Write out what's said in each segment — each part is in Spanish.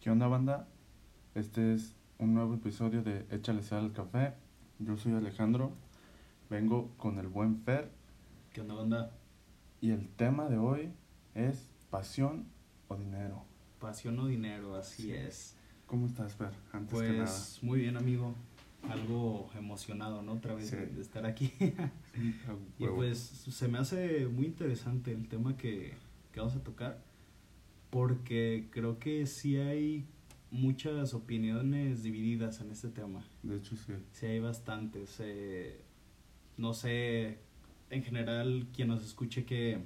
¿Qué onda, banda? Este es un nuevo episodio de Échale sal al café. Yo soy Alejandro. Vengo con el buen Fer. ¿Qué onda, banda? Y el tema de hoy es pasión o dinero. Pasión o dinero, así Sí. es. ¿Cómo estás, Fer? Antes que nada. Pues muy bien, amigo. Algo emocionado, ¿no? Otra vez Sí. de, estar aquí. Sí, y pues se me hace muy interesante el tema que, que vamos a tocar. Porque creo que sí hay muchas opiniones divididas en este tema. De hecho, sí. Sí, hay bastantes. eh, no sé, en general, quien nos escuche, qué,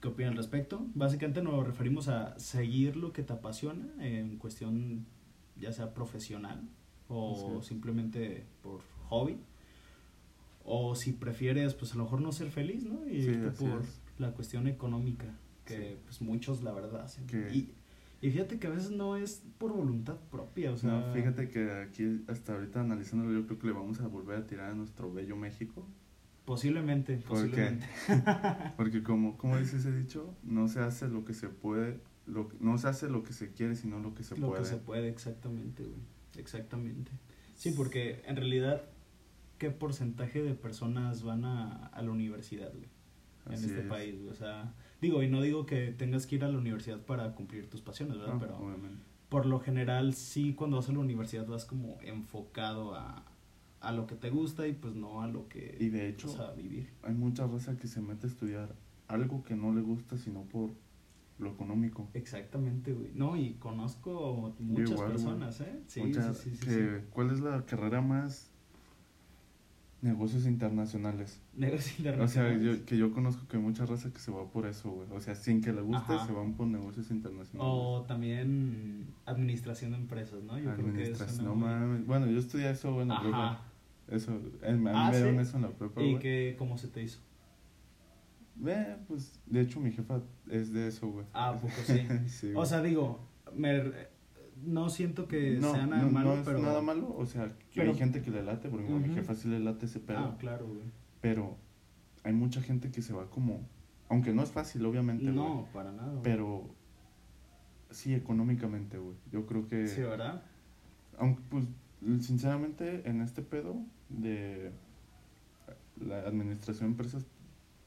qué opina al respecto. Básicamente nos referimos a seguir lo que te apasiona en cuestión, ya sea profesional o simplemente por hobby. O si prefieres, pues a lo mejor no ser feliz, ¿no? Y Sí, irte por es. la cuestión económica, que Sí. pues muchos la verdad hacen. Y, y fíjate que a veces no es por voluntad propia, o sea... no, fíjate que aquí, hasta ahorita analizándolo, yo creo que le vamos a volver a tirar a nuestro bello México. Posiblemente, posiblemente. Porque como, como dice ese dicho, no se hace lo que se puede, lo, no se hace lo que se quiere, sino lo que se lo puede. que se puede, exactamente, güey. Exactamente. Sí, porque en realidad, ¿qué porcentaje de personas van a, a la universidad, güey? En Así este es. país, güey. O sea, digo, y no digo que tengas que ir a la universidad para cumplir tus pasiones, ¿verdad? No, Pero obviamente. por lo general, sí, cuando vas a la universidad vas como enfocado a, a lo que te gusta y pues no a lo que Y de hecho, vas a vivir. hay mucha raza que se mete a estudiar algo que no le gusta, sino por lo económico. Exactamente, güey. No, y conozco muchas igual, güey. personas, ¿eh? Sí, sí, sí, sí. ¿Cuál es la carrera más? Negocios internacionales. Negocios O sea, internacionales. yo, que yo conozco que hay mucha raza que se va por eso, güey. O sea, sin que le guste, Ajá. se van por negocios internacionales. O también administración de empresas, ¿no? Yo creo que es Administración. una No muy- mames. Bueno, yo estudié eso, bueno, Ajá. prepa. Eso, en- a mí Ah, me dieron ¿sí? eso en la prepa, ¿Y que cómo se te hizo? Eh, pues, de hecho, mi jefa es de eso, güey. Ah, ¿a poco sí? Sí, O sea, digo, me, no siento que no, sea nada no, malo, no es pero... nada malo, o sea, que Pero- hay gente que le late, porque a mi Ujú. jefa sí le late ese pedo, Ah, claro, güey. pero hay mucha gente que se va como, aunque no es fácil, obviamente, güey, No, para nada. güey. pero sí económicamente, güey, yo creo que, Sí, ¿verdad? aunque, pues, sinceramente, en este pedo de la administración de empresas,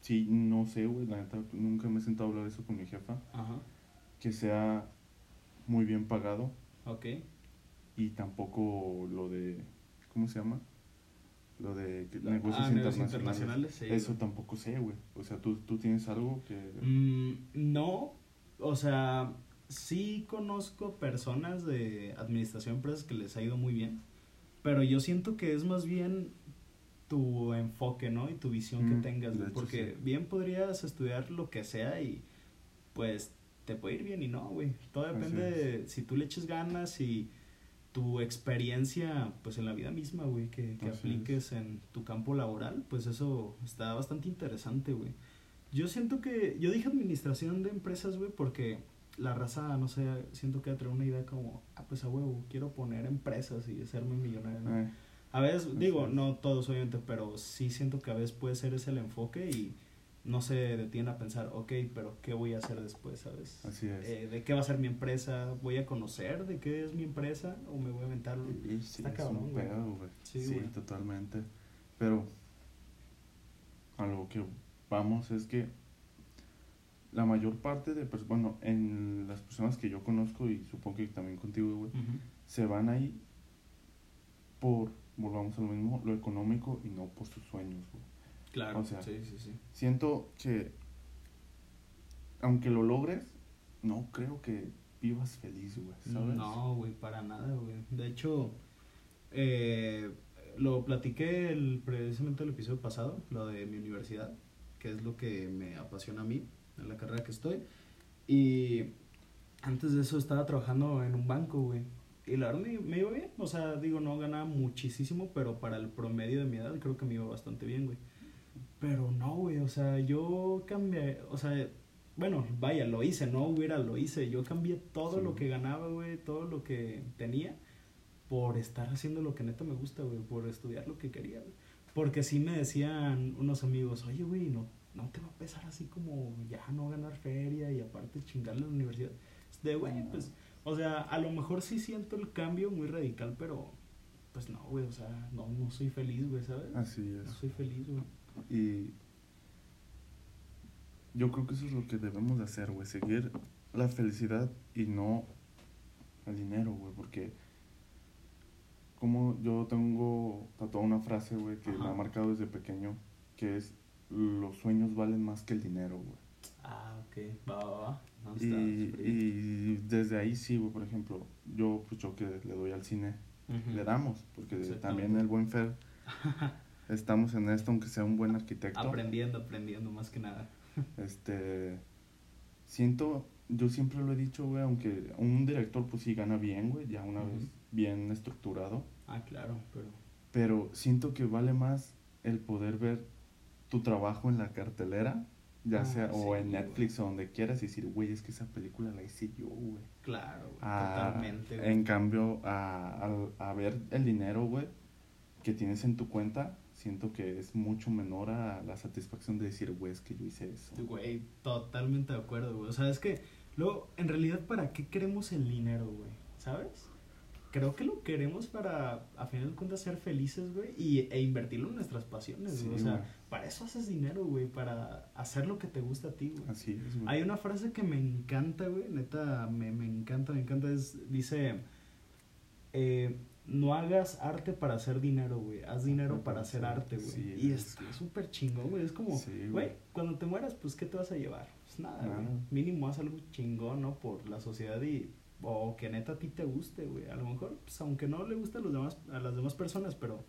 sí, no sé, güey, la neta, nunca me he sentado a hablar de eso con mi jefa, Ajá. que sea muy bien pagado, Ok. y tampoco lo de ¿cómo se llama? Lo de Ah, negocios internacionales. internacionales, sí, Eso güey. tampoco sé, güey. O sea, tú, tú tienes algo que Mm, no, o sea, sí conozco personas de administración de empresas que les ha ido muy bien, pero yo siento que es más bien tu enfoque, ¿no? Y tu visión que Mm, tengas, de güey, hecho, porque sí. bien podrías estudiar lo que sea y pues te puede ir bien y no, güey. Todo depende de si tú le eches ganas y tu experiencia, pues en la vida misma, güey, que, que apliques en tu campo laboral, pues eso está bastante interesante, güey. Yo siento que, yo dije administración de empresas, güey, porque la raza, no sé, siento que traer una idea como, ah, pues a huevo, quiero poner empresas y hacerme millonario. ¿no? eh, A veces, digo, es. no todos obviamente, pero sí siento que a veces puede ser ese el enfoque y no se detiene a pensar, ok, pero ¿qué voy a hacer después, sabes? así es. Eh, ¿De qué va a ser mi empresa? ¿Voy a conocer de qué es mi empresa? ¿O me voy a aventar? Y sí, está es cabrón, un güey. pedo, güey. Sí, Sí, güey. totalmente. Pero a lo que vamos es que la mayor parte de personas, bueno, en las personas que yo conozco y supongo que también contigo, güey, se van ahí por, volvamos a lo mismo, lo económico y no por sus sueños, güey. Claro, O sea, sí, sí, sí. Siento que, aunque lo logres, no creo que vivas feliz, güey, ¿sabes? No, güey, para nada, güey. De hecho, eh, lo platiqué el, precisamente el episodio pasado, lo de mi universidad, que es lo que me apasiona a mí, en la carrera que estoy. Y antes de eso estaba trabajando en un banco, güey. Y la verdad me, me iba bien. O sea, digo, no ganaba muchísimo, pero para el promedio de mi edad creo que me iba bastante bien, güey. Pero no, güey, o sea, yo cambié, o sea, bueno, vaya, lo hice, no hubiera, lo hice. Yo cambié todo Sí. lo que ganaba, güey, todo lo que tenía por estar haciendo lo que neta me gusta, güey, por estudiar lo que quería, güey. Porque sí me decían unos amigos, oye, güey, no, no te va a pesar así como ya no ganar feria y aparte chingarle a la universidad. De, güey, pues O sea, a lo mejor sí siento el cambio muy radical, pero pues no, güey, o sea, no, no soy feliz, güey, ¿sabes? Así No es. soy feliz, güey. Y yo creo que eso es lo que debemos de hacer, güey. Seguir la felicidad y no el dinero, güey. Porque como yo tengo tatuada una frase, güey, que me ha marcado desde pequeño, que es los sueños valen más que el dinero, güey. Ah, ok, va, va, va. No, Y, y desde ahí sí, güey, por ejemplo, yo, pues yo que le doy al cine, le damos, porque también el buen Fer, estamos en esto, aunque sea un buen arquitecto. Aprendiendo, aprendiendo, más que nada. Este, siento, yo siempre lo he dicho, güey, aunque un director pues sí gana bien, güey, ya una vez bien estructurado, Ah, claro, pero... pero siento que vale más el poder ver tu trabajo en la cartelera, ya Ah, sea, sí, o en güey. Netflix o donde quieras, y decir, güey, es que esa película la hice yo, güey. Claro, güey, A- totalmente, güey. En cambio, a, a, a ver el dinero, güey, que tienes en tu cuenta, siento que es mucho menor a la satisfacción de decir, güey, es que yo hice eso. Güey, totalmente de acuerdo, güey. O sea, es que luego, en realidad, ¿para qué queremos el dinero, güey? ¿Sabes? Creo que lo queremos para, a final de cuentas, ser felices, güey, y, e invertirlo en nuestras pasiones, Sí, güey. O sea, güey. para eso haces dinero, güey, para hacer lo que te gusta a ti, güey. Así es, güey. Hay una frase que me encanta, güey, neta, me, me encanta, me encanta, es, dice, eh, no hagas arte para hacer dinero, güey, haz dinero para hacer arte, güey. sí, y es está súper chingón, güey, es como, Sí, güey, cuando te mueras, pues, ¿qué te vas a llevar? Pues nada, güey, mínimo haz algo chingón, ¿no? Por la sociedad y, o que neta a ti te guste, güey, a lo mejor, pues, aunque no le guste a, los demás, a las demás personas, pero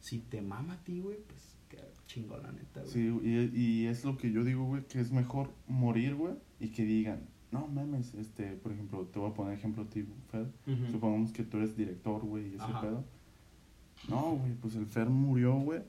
si te mama a ti, güey, pues, qué chingón, la neta, güey. Sí, y, y es lo que yo digo, güey, que es mejor morir, güey, y que digan, no mames, este, por ejemplo, te voy a poner ejemplo a ti, Fer. Supongamos que tú eres director, güey, y ese Ajá. pedo. No, güey, pues el Fer murió, güey,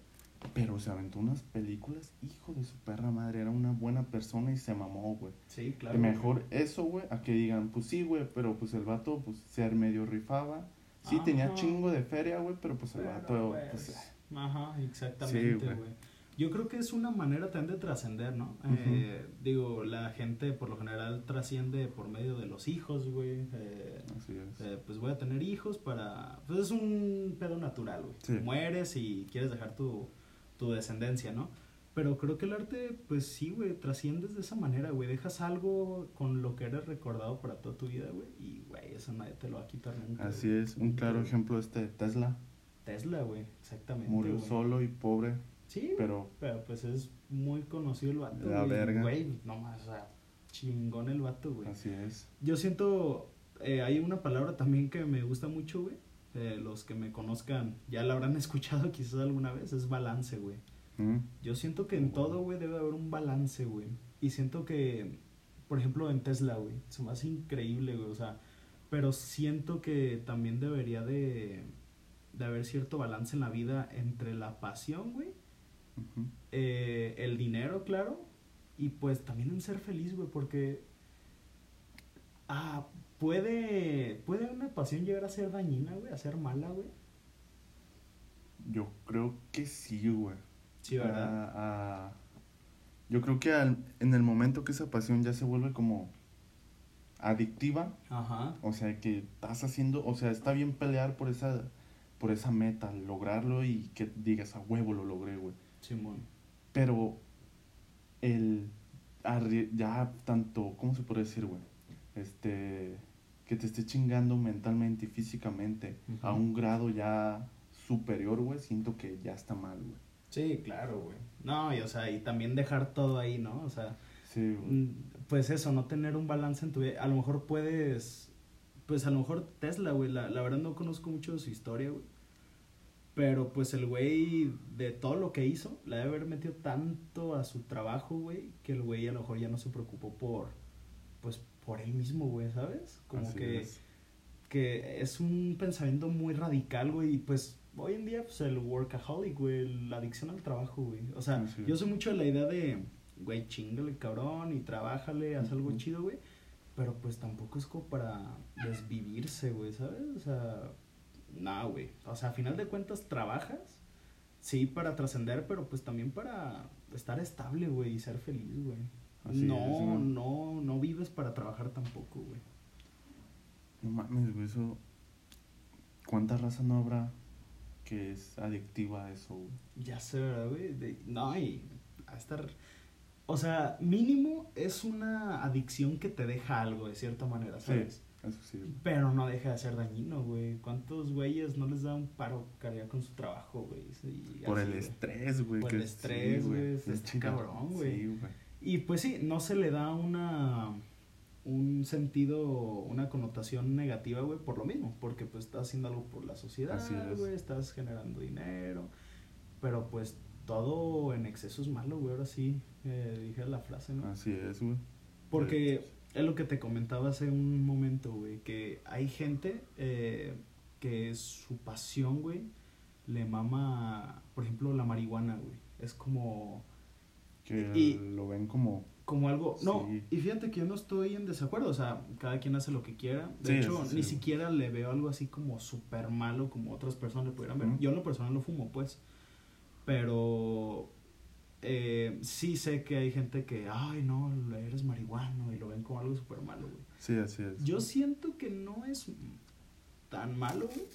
pero se aventó unas películas, hijo de su perra madre, era una buena persona y se mamó, güey. Sí, claro. Que güey. mejor eso, güey, a que digan, pues sí, güey, pero pues el vato, pues, ser medio rifaba. Sí, tenía chingo de feria, güey, pero pues el Pero, vato, pues, pues, Ajá, exactamente, güey. güey. Yo creo que es una manera también de trascender, ¿no? Eh, digo, la gente por lo general trasciende por medio de los hijos, güey. Eh, así es. eh, pues voy a tener hijos para... Pues es un pedo natural, güey. Sí. Mueres y quieres dejar tu, tu descendencia, ¿no? Pero creo que el arte, pues sí, güey, trasciendes de esa manera, güey. Dejas algo con lo que eres recordado para toda tu vida, güey. Y, güey, eso nadie te lo va a quitar nunca. Así güey. es, un claro ejemplo este Tesla. Tesla, güey, exactamente. Murió güey. solo y pobre, Sí, pero pero pues es muy conocido el vato. La güey. verga. Güey, no más, o sea, chingón el vato, güey. así es. Yo siento, eh, hay una palabra también que me gusta mucho, güey. Eh, los que me conozcan ya la habrán escuchado quizás alguna vez, es balance, güey. Mm, Yo siento que en todo, güey, debe haber un balance, güey. Y siento que, por ejemplo, en Tesla, güey, se me hace increíble, güey, o sea, pero siento que también debería de, de haber cierto balance en la vida entre la pasión, güey, eh, el dinero, claro, y pues también en ser feliz, güey, porque ah, puede puede una pasión llegar a ser dañina, güey, a ser mala, güey. Yo creo que sí, güey. Sí, ¿verdad? Ah, ah, yo creo que al- en el momento que esa pasión ya se vuelve como adictiva, Ajá. o sea, que estás haciendo, o sea, está bien pelear por esa por esa meta, lograrlo y que digas a huevo lo logré, güey. Simón. Pero el arri- ya tanto, ¿cómo se puede decir, güey? Este que te esté chingando mentalmente y físicamente a un grado ya superior, güey, siento que ya está mal, güey. Sí, claro, güey. No, y o sea, y también dejar todo ahí, ¿no? O sea, Sí, güey. mm, pues eso, no tener un balance en tu vida. A lo mejor puedes, pues a lo mejor Tesla, güey, la, la verdad no conozco mucho de su historia, güey. Pero pues el güey, de todo lo que hizo, le debe haber metido tanto a su trabajo, güey, que el güey a lo mejor ya no se preocupó por, pues por él mismo, güey, ¿sabes? Como Así que es. que es un pensamiento muy radical, güey, y pues hoy en día, pues el workaholic, güey, la adicción al trabajo, güey. O sea, Así yo soy mucho de la idea de, güey, chingale, cabrón, y trabájale, haz algo chido, güey. Pero pues tampoco es como para desvivirse, güey, ¿sabes? O sea, no, güey. O sea, a final de cuentas trabajas, sí, para trascender, pero pues también para estar estable, güey, y ser feliz, güey. No, es, no, no vives para trabajar tampoco, güey. No mames, güey, eso. ¿Cuánta raza no habrá que es adictiva a eso, güey? Ya sé, ¿verdad, güey? De- no, y a estar... O sea, mínimo es una adicción que te deja algo, de cierta manera, ¿sabes? Eso sí. Pero no deja de ser dañino, güey. ¿Cuántos güeyes no les da un paro cardíaco en su trabajo, güey? Sí, Por así, el estrés, güey. Por el sí, estrés, güey, es está cabrón, güey. Sí, güey. Y pues sí, no se le da una un sentido, una connotación negativa, güey, por lo mismo, porque pues estás haciendo algo por la sociedad, Así es. güey, estás generando dinero, pero pues todo en exceso es malo, güey, ahora sí, eh, dije la frase, ¿no? Así es, güey. Porque es lo que te comentaba hace un momento, güey, que hay gente eh, que su pasión, güey, le mama, por ejemplo, la marihuana, güey, es como Que Y- lo ven como. como algo. No, Sí. y fíjate que yo no estoy en desacuerdo. O sea, cada quien hace lo que quiera. De Sí, hecho, sí, ni siquiera le veo algo así como súper malo como otras personas le pudieran ver. Yo en lo personal lo fumo, pues. Pero eh, sí sé que hay gente que, ay, no, eres marihuano y lo ven como algo súper malo, güey. Sí, así es. Yo siento que no es tan malo, güey.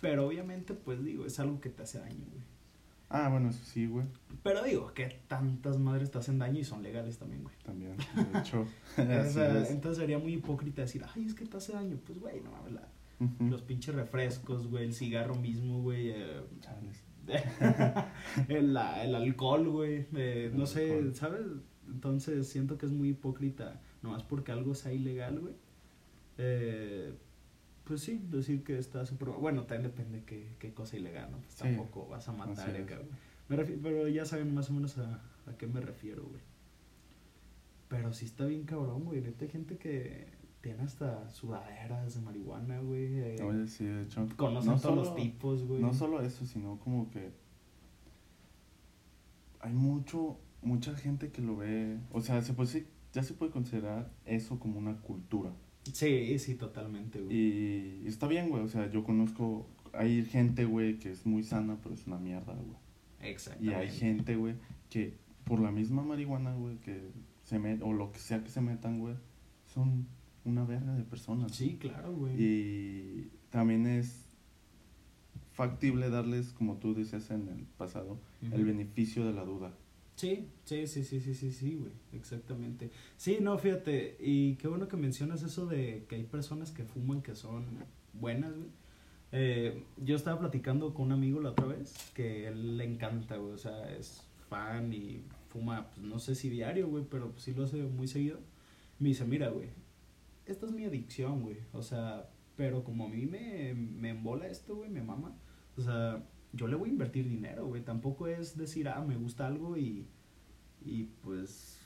Pero obviamente, pues digo, es algo que te hace daño, güey. Ah, bueno, eso sí, güey. Pero digo, que tantas madres te hacen daño y son legales también, güey. También. De hecho. O sea, es. entonces sería muy hipócrita decir, ay, es que te hace daño. Pues, güey, no mames, los pinches refrescos, güey, el cigarro mismo, güey, eh, Chales. el, el alcohol, güey, eh, no sé, alcohol. ¿sabes? Entonces siento que es muy hipócrita, nomás porque algo sea ilegal, güey. Eh, pues sí, decir que está súper... Bueno, también depende qué, qué cosa ilegal, ¿no? Pues Sí, tampoco vas a matar, eh. Me pero ya saben más o menos a, a qué me refiero, güey. Pero sí está bien cabrón, güey. Neta, hay gente que tiene hasta sudaderas de marihuana, güey. eh, Oye, sí, de hecho. conocen no todos solo- los tipos, güey. No solo eso, sino como que hay mucho, mucha gente que lo ve, o sea, se puede, ya se puede considerar eso como una cultura. Sí, sí, totalmente, güey. Y está bien, güey, o sea, yo conozco, hay gente, güey, que es muy sana, pero es una mierda, güey. Y Exactamente. hay gente, güey, que por la misma marihuana, güey, que se met, o lo que sea que se metan, güey, son una verga de personas. Sí, claro, güey. Y también es factible darles, como tú decías en el pasado, el beneficio de la duda. Sí, sí, sí, sí, sí, sí, sí, güey, exactamente. Sí, no, fíjate, y qué bueno que mencionas eso de que hay personas que fuman que son buenas, güey. Eh, yo estaba platicando con un amigo la otra vez que él le encanta, güey, o sea, es fan y fuma, pues no sé si diario, güey, pero pues, sí lo hace muy seguido. Me dice, mira, güey, esta es mi adicción, güey, o sea, pero como a mí me, me embola esto, güey, me mama, o sea, yo le voy a invertir dinero, güey. Tampoco es decir, ah, me gusta algo y, y pues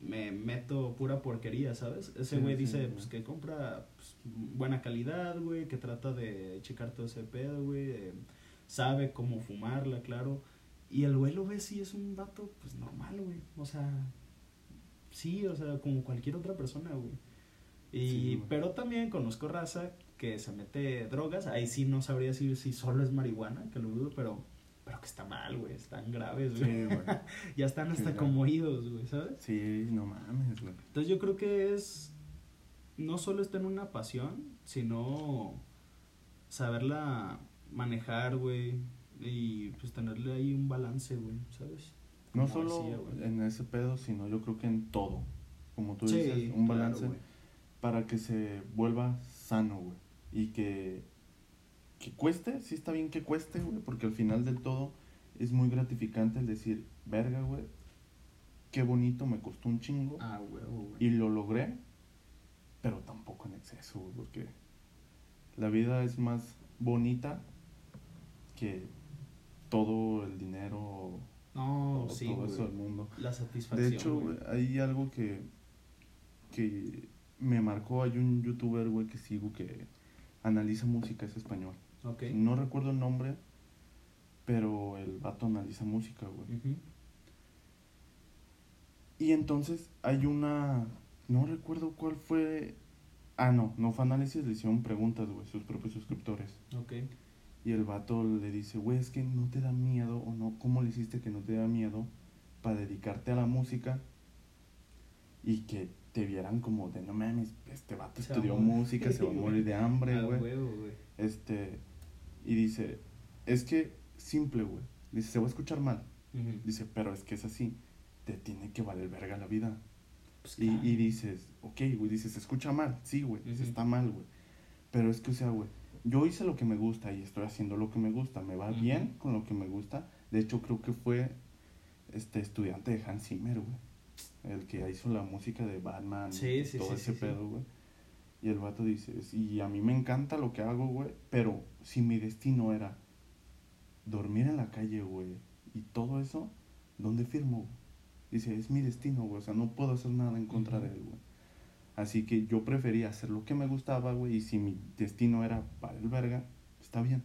me meto pura porquería, ¿sabes? Ese güey sí, dice, pues que compra pues, buena calidad, güey, que trata de checar todo ese pedo, güey. eh, sabe cómo fumarla, claro. Y el güey lo ve si es un vato, pues normal, güey. O sea, sí, o sea, como cualquier otra persona, güey. Y, Sí, pero también conozco raza que se mete drogas. Ahí sí no sabría decir si solo es marihuana, que lo dudo, pero, pero que está mal, güey. Están graves, Sí, güey. güey. ya están hasta Sí, como oídos, güey, ¿sabes? Sí, no mames, güey. Entonces yo creo que es no solo está en una pasión, sino saberla manejar, güey, y pues tenerle ahí un balance, güey, ¿sabes? No solo decía, en ese pedo, sino yo creo que en todo. Como tú Sí, dices, un claro, balance güey. Para que se vuelva sano, güey. Y que, que cueste, sí está bien que cueste, güey, porque al final del todo es muy gratificante el decir, verga, güey, qué bonito, me costó un chingo Ah, huevo, güey. y lo logré, pero tampoco en exceso, güey, porque la vida es más bonita que todo el dinero, No, todo, sí, todo eso del güey. mundo. La satisfacción. De hecho, güey. güey, hay algo que, que me marcó. Hay un youtuber, güey, que sigo que analiza música, es español. Ok. No recuerdo el nombre, pero el vato analiza música, güey. Y entonces hay una. No recuerdo cuál fue. Ah, no, no fue análisis, le hicieron preguntas, güey, sus propios suscriptores. Ok. Y el vato le dice, güey, es que no te da miedo, o no, ¿cómo le hiciste que no te da miedo para dedicarte a la música y que te vieran como de no mames, este vato Se estudió morir". música, se va a morir de hambre, güey. Este, y dice, es que simple, güey. Dice, se va a escuchar mal. Dice, pero es que es así. Te tiene que valer verga la vida. Pues, Y, claro. y dices, ok, güey, dices, se escucha mal. Sí, güey, Ujú. está mal, güey. Pero es que, o sea, güey, yo hice lo que me gusta y estoy haciendo lo que me gusta. Me va bien con lo que me gusta. De hecho, creo que fue este estudiante de Hans Zimmer, güey. El que hizo la música de Batman. Sí, y sí, todo sí, ese pedo, güey. Y el vato dice, y a mí me encanta lo que hago, güey. Pero si mi destino era dormir en la calle, güey, y todo eso, ¿dónde firmo? güey? Dice, es mi destino, güey. O sea, no puedo hacer nada en contra de él, güey. Así que yo prefería hacer lo que me gustaba, güey. Y si mi destino era para el verga, está bien.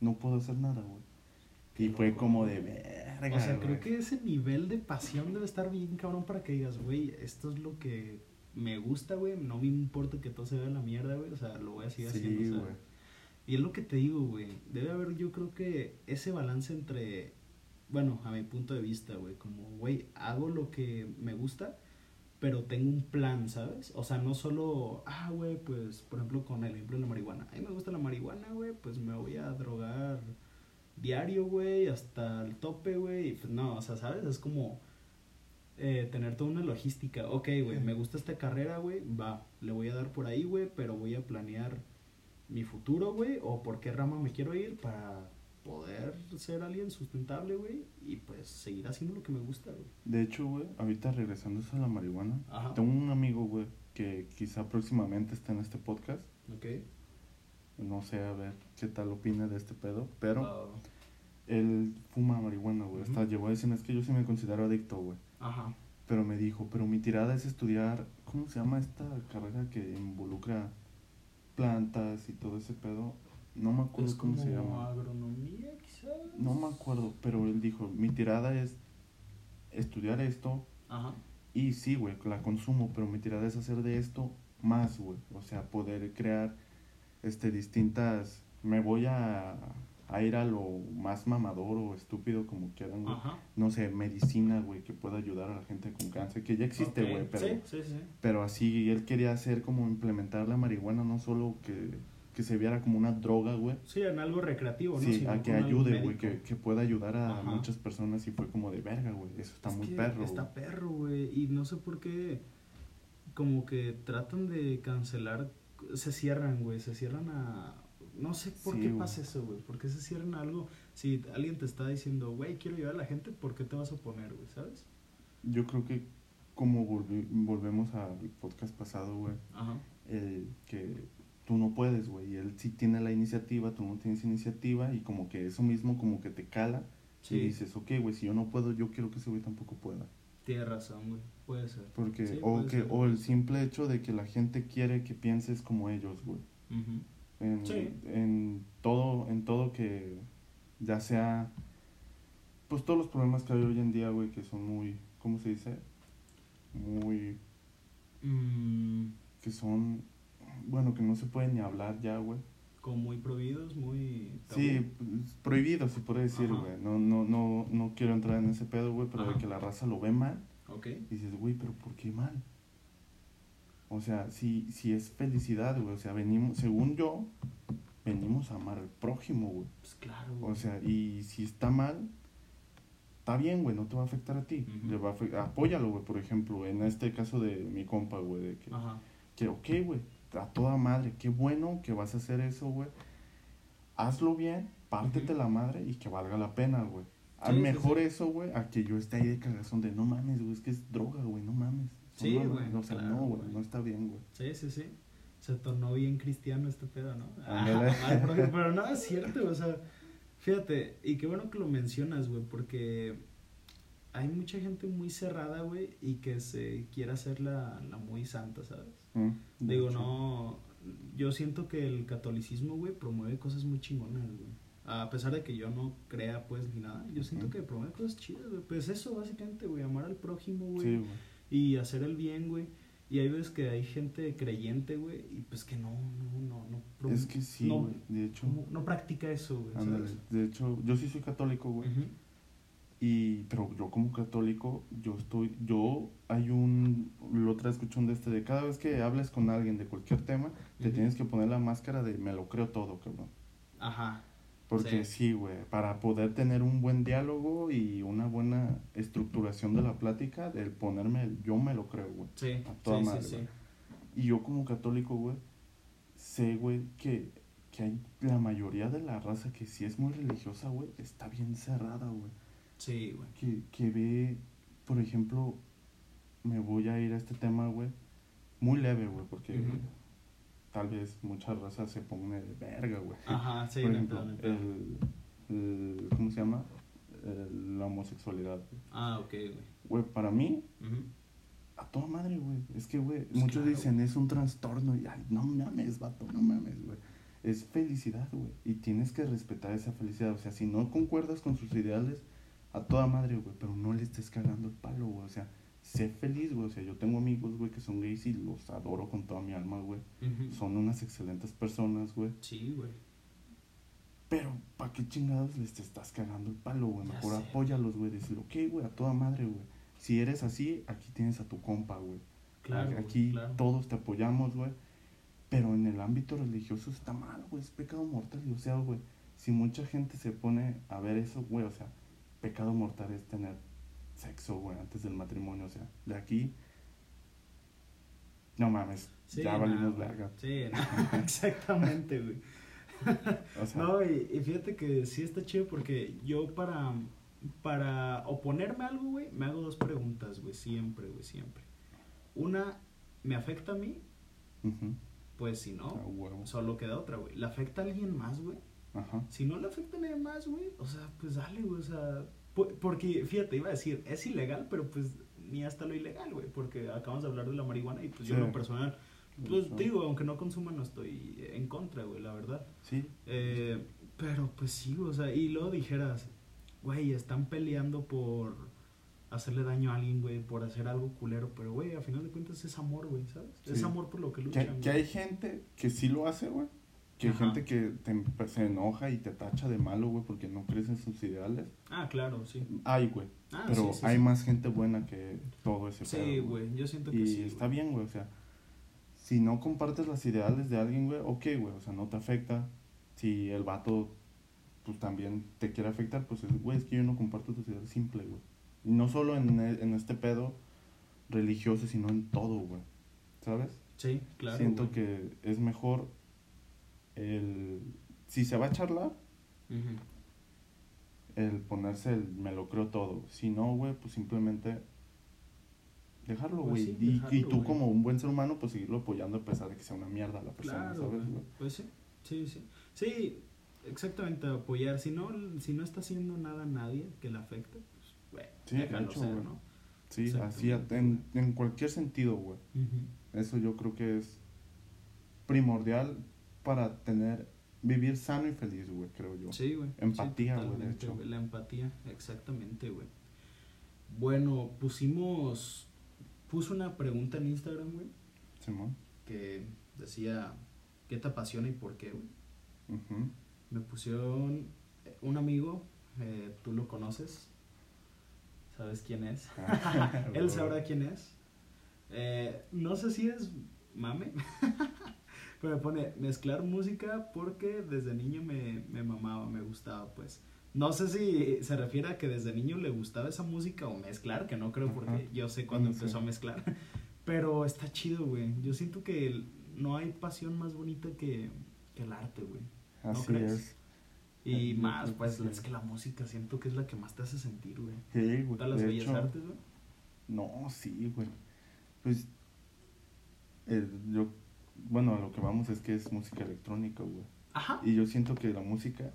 No puedo hacer nada, güey. Y fue como de verga. O sea, creo que ese nivel de pasión debe estar bien cabrón para que digas, güey, esto es lo que me gusta, güey. No me importa que todo se vea la mierda, güey. O sea, lo voy a seguir Sí, haciendo. o sea. güey. Y es lo que te digo, güey. Debe haber, yo creo que ese balance entre, bueno, a mi punto de vista, güey, como, güey, hago lo que me gusta, pero tengo un plan, ¿sabes? O sea, no solo, ah, güey, pues, por ejemplo, con el ejemplo de la marihuana. A mí me gusta la marihuana, güey, pues me voy a drogar diario, güey, hasta el tope, güey. Y pues no, o sea, ¿sabes? Es como eh, tener toda una logística. Ok, güey, me gusta esta carrera, güey, va, le voy a dar por ahí, güey, pero voy a planear mi futuro, güey, o por qué rama me quiero ir para poder ser alguien sustentable, güey, y pues seguir haciendo lo que me gusta, güey. De hecho, güey, ahorita regresando a la marihuana, Ajá. tengo un amigo, güey, que quizá próximamente está en este podcast. Ok. No sé, a ver qué tal opina de este pedo. Pero Ah, él fuma marihuana, güey. Hasta Ujú. llegó a decirme, es que yo sí me considero adicto, güey. ajá. Pero me dijo, pero mi tirada es estudiar, ¿cómo se llama esta carrera que involucra plantas y todo ese pedo? No me acuerdo Es cómo como se llama. agronomía, quizás. No me acuerdo, pero él dijo, mi tirada es estudiar esto Ajá. y sí, güey, la consumo, pero mi tirada es hacer de esto más, güey. O sea, poder crear este distintas... Me voy a, a ir a lo más mamador o estúpido como quieran, güey. No sé, medicina, güey, que pueda ayudar a la gente con cáncer, que ya existe, güey, pero... Sí, sí, sí. Pero así él quería hacer como implementar la marihuana, no solo que, que se viera como una droga, güey. Sí, en algo recreativo, ¿no? Sí, Sino a que ayude, güey, que, que pueda ayudar a Ajá. muchas personas y fue como de verga, güey. Eso está Es muy que perro. Está güey. perro, güey. Y no sé por qué. Como que tratan de cancelar. Se cierran, güey. Se cierran a. No sé por Sí, qué güey. pasa eso, güey. ¿Por qué se cierran a algo? Si alguien te está diciendo, güey, quiero ayudar a la gente, ¿por qué te vas a oponer, güey? ¿Sabes? Yo creo que como volvemos al podcast pasado, güey, Ajá. el que tú no puedes, güey, y él sí tiene la iniciativa, tú no tienes iniciativa y como que eso mismo como que te cala Sí. y dices, ok, güey, si yo no puedo, yo quiero que ese güey tampoco pueda. Tienes razón, güey. Puede ser. Porque, Sí, o, que, ser. o el simple hecho de que la gente quiere que pienses como ellos, güey. En, Sí. en todo, en todo que ya sea, pues todos los problemas que hay hoy en día, güey, que son muy, ¿cómo se dice? Muy, Mm, que son, bueno, que no se puede ni hablar ya, güey. Como muy prohibidos, muy. tabú. Sí, pues, prohibido, se puede decir, güey. No, no, no, no quiero entrar en ese pedo, güey, pero de que la raza lo ve mal. Ok. Y dices, güey, pero ¿por qué mal? O sea, si, si es felicidad, güey. O sea, venimos, según yo, venimos a amar al prójimo, güey. Pues claro, güey. O sea, y si está mal, está bien, güey, no te va a afectar a ti. Le va a apóyalo, güey, por ejemplo, en este caso de mi compa, güey, de que, Ajá. que, ok, güey, a toda madre, qué bueno que vas a hacer eso, güey. Hazlo bien, pártete la madre y que valga la pena, güey. Sí, mejor sí. eso, güey, a que yo esté ahí de cagazón de no mames, güey, es que es droga, güey, no mames. Son Sí, mamadas". güey, O sea, claro, no, güey, no está bien, güey. Sí, sí, sí. Se tornó bien cristiano este pedo, ¿no? Ajá, pero, pero no, es cierto, o sea, fíjate, y qué bueno que lo mencionas, güey, porque hay mucha gente muy cerrada, güey, y que se quiere hacer la, la muy santa, ¿sabes? Mm, Digo, hecho. no, yo siento que el catolicismo, güey, promueve cosas muy chingonas, güey. A pesar de que yo no crea, pues, ni nada, yo siento que promueve cosas chidas, güey. Pues eso, básicamente, güey, amar al prójimo, güey Sí, y hacer el bien, güey. Y hay veces que hay gente creyente, güey, y pues que no, no, no, no. Es que sí, no, güey. De hecho, no, no practica eso, güey. De hecho, yo sí soy católico, güey. Ujú. Y, pero yo como católico, yo estoy, yo, hay un, lo otra escuché un de este, de cada vez que hables con alguien de cualquier tema, te tienes que poner la máscara de me lo creo todo, cabrón. Ajá. Porque sí, güey, para poder tener un buen diálogo y una buena estructuración de la plática, el ponerme el yo me lo creo, güey. Sí. A toda sí, madre, sí. Y yo como católico, güey, sé, güey, que, que hay la mayoría de la raza que sí es muy religiosa, güey, está bien cerrada, güey. Sí, güey. Que, que ve, por ejemplo, me voy a ir a este tema, güey, muy leve, güey, porque Ujú. tal vez mucha raza se pone de verga, güey. Ajá, sí, por ejemplo, no el, el- ¿cómo se llama? El- la homosexualidad. güey. Ah, ok, güey. Güey, para mí, Ujú. a toda madre, güey. Es que, güey, Pues muchos claro. dicen es un trastorno y, ay, no mames, vato, no mames, güey. Es felicidad, güey. Y tienes que respetar esa felicidad. O sea, si no concuerdas con sus ideales, a toda madre, güey, pero no le estés cagando el palo, güey. O sea, sé feliz, güey. O sea, yo tengo amigos, güey, que son gays y los adoro con toda mi alma, güey. Son unas excelentes personas, güey. Sí, güey. Pero, ¿para qué chingados les te estás cagando el palo, güey? Mejor sé. apóyalos, güey. Decir, ok, güey, a toda madre, güey. Si eres así, aquí tienes a tu compa, güey. Claro, Aquí claro. todos te apoyamos, güey. Pero en el ámbito religioso está mal, güey. Es pecado mortal. Y, o sea, güey, si mucha gente se pone a ver eso, güey, o sea, pecado mortal es tener sexo, güey, antes del matrimonio. O sea, de aquí, no mames, Sí, ya no, valimos güey. verga. Sí, no, exactamente, güey. O sea, No, y, y fíjate que sí está chido porque yo para, para oponerme a algo, güey, me hago dos preguntas, güey, siempre, güey, siempre. Una, ¿me afecta a mí? Pues si no, a huevo. solo queda otra, güey. ¿Le afecta a alguien más, güey? Ajá. Si no le afecta a nadie más, güey, o sea, pues dale, güey, o sea... Porque, fíjate, iba a decir, es ilegal, pero pues ni hasta lo ilegal, güey, porque acabamos de hablar de la marihuana y pues yo Sí. en lo personal, pues te digo, aunque no consuma, no estoy en contra, güey, la verdad. Sí, Eh, pero pues sí, o sea, y luego dijeras, güey, están peleando por hacerle daño a alguien, güey, por hacer algo culero, pero güey, a final de cuentas es amor, güey, ¿sabes? Es Sí. amor por lo que luchan. que hay gente que sí lo hace, güey. Que hay gente que te, se enoja y te tacha de malo, güey, porque no crees en sus ideales. Ah, claro, sí. Hay, güey. Ah, pero sí, sí, hay sí. más gente buena que todo ese Sí, güey, yo siento que Y sí. está güey. bien, güey, o sea, si no compartes las ideales de alguien, güey, ok, güey, o sea, no te afecta. Si el vato, pues también te quiere afectar, pues, es- güey, es que yo no comparto tus ideales, simple, güey. Y no solo en, e- en este pedo religioso, sino en todo, güey, ¿sabes? Sí, claro. Siento que es mejor el... Si se va a charlar, el ponerse el me lo creo todo. Si no, güey, pues simplemente dejarlo, Pues güey. sí, y, tú como un buen ser humano, pues seguirlo apoyando a pesar de que sea una mierda la persona, Claro, ¿sabes? Pues sí, sí, sí. Sí, exactamente, apoyar. Si no, si no está haciendo nada a nadie que le afecte, pues, güey, Sí, déjalo hecho, ser. ¿no? Sí, así en, en cualquier sentido, güey. Eso yo creo que es primordial para tener, vivir sano y feliz, güey, creo yo. Sí, güey. Empatía, Sí, güey, de hecho. La empatía, exactamente, güey. Bueno, pusimos. Puso una pregunta en Instagram, güey, Simón. que decía: ¿Qué te apasiona y por qué, güey? Me pusieron eh, un amigo, eh, tú lo conoces, ¿sabes quién es? Él sabrá quién es. Eh, no sé si es mame, pero me pone mezclar música porque desde niño me, me mamaba, me gustaba, pues. No sé si se refiere a que desde niño le gustaba esa música o mezclar, que no creo porque Ajá. yo sé cuándo sí. empezó a mezclar. Pero está chido, güey. Yo siento que no hay pasión más bonita que, que el arte, güey. ¿No Así crees? es. Y más, pues es que la música siento que es la que más te hace sentir, güey. Sí, güey. ¿Todas las de bellas hecho, artes, güey? No, sí, güey. Pues, el- yo, bueno, a lo que vamos es que es música electrónica, güey. Ajá. Y yo siento que la música,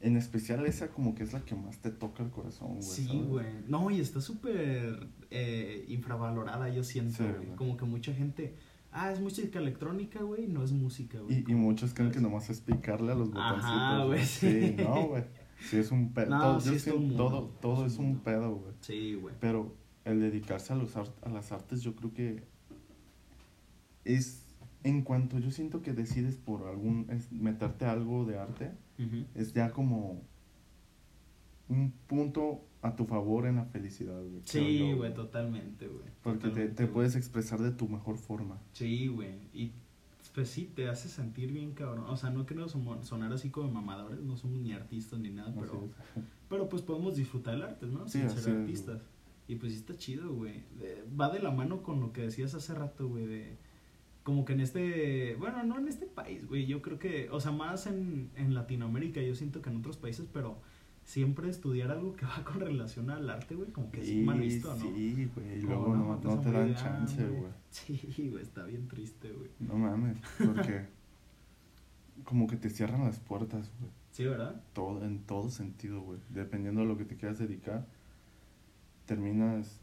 en especial esa, como que es la que más te toca el corazón, güey. Sí, ¿sabes? güey. No, y está súper eh, infravalorada, yo siento, Sí, güey. güey. Como que mucha gente, ah, es música electrónica, güey, no es música, güey. Y, y muchos creen que nomás es picarle a los botoncitos. güey, sí. Sí, no, güey. Sí, es un pedo. No, todo, sí yo es todo un siento- mundo, todo, todo es es un pedo, güey. Sí, güey. Pero el dedicarse a, los art- a las artes, yo creo que es en cuanto yo siento que decides por algún es meterte a algo de arte, es ya como un punto a tu favor en la felicidad, güey. creo Sí, güey, totalmente, güey. Porque te, Totalmente, te puedes expresar de tu mejor forma. Sí, güey. Y pues sí, te hace sentir bien, cabrón. O sea, no somo- sonar así como mamadores, no somos ni artistas ni nada, pero, pero pues podemos disfrutar el arte, ¿no? Sí, Sin ser es, artistas. Y pues sí está chido, güey. Va de la mano con lo que decías hace rato, güey, de... Como que en este... Bueno, no en este país, güey. Yo creo que... O sea, más en, en Latinoamérica, yo siento que en otros países, pero siempre estudiar algo que va con relación al arte, güey, como que es mal visto, ¿no? Sí, güey. Y luego no, pues, no te dan ya, chance, güey. Sí, güey, está bien triste, güey. No mames. Porque como que te cierran las puertas, güey. Sí, ¿verdad? Todo, en todo sentido, güey. Dependiendo de lo que te quieras dedicar, terminas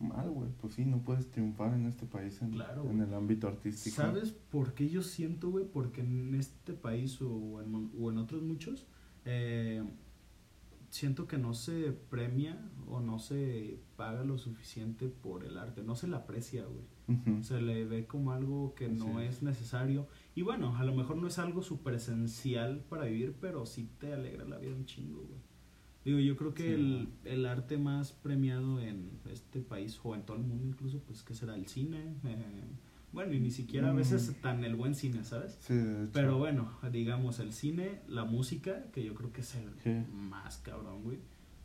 mal, güey. Pues sí, no puedes triunfar en este país en, Claro, en el ámbito artístico. ¿Sabes por qué yo siento, güey? Porque en este país o en, o en otros muchos, eh, siento que no se premia o no se paga lo suficiente por el arte, no se le aprecia, güey. Se le ve como algo que no es. necesario. Y bueno, a lo mejor no es algo súper esencial para vivir, pero sí te alegra la vida un chingo, güey. Digo, yo creo que Sí. el, el arte más premiado en este país o en todo el mundo incluso, pues que será el cine. eh, bueno, y ni siquiera a veces Mm. tan el buen cine, ¿sabes? Sí. Pero bueno, digamos el cine, la música, que yo creo que es el Sí. más cabrón, güey.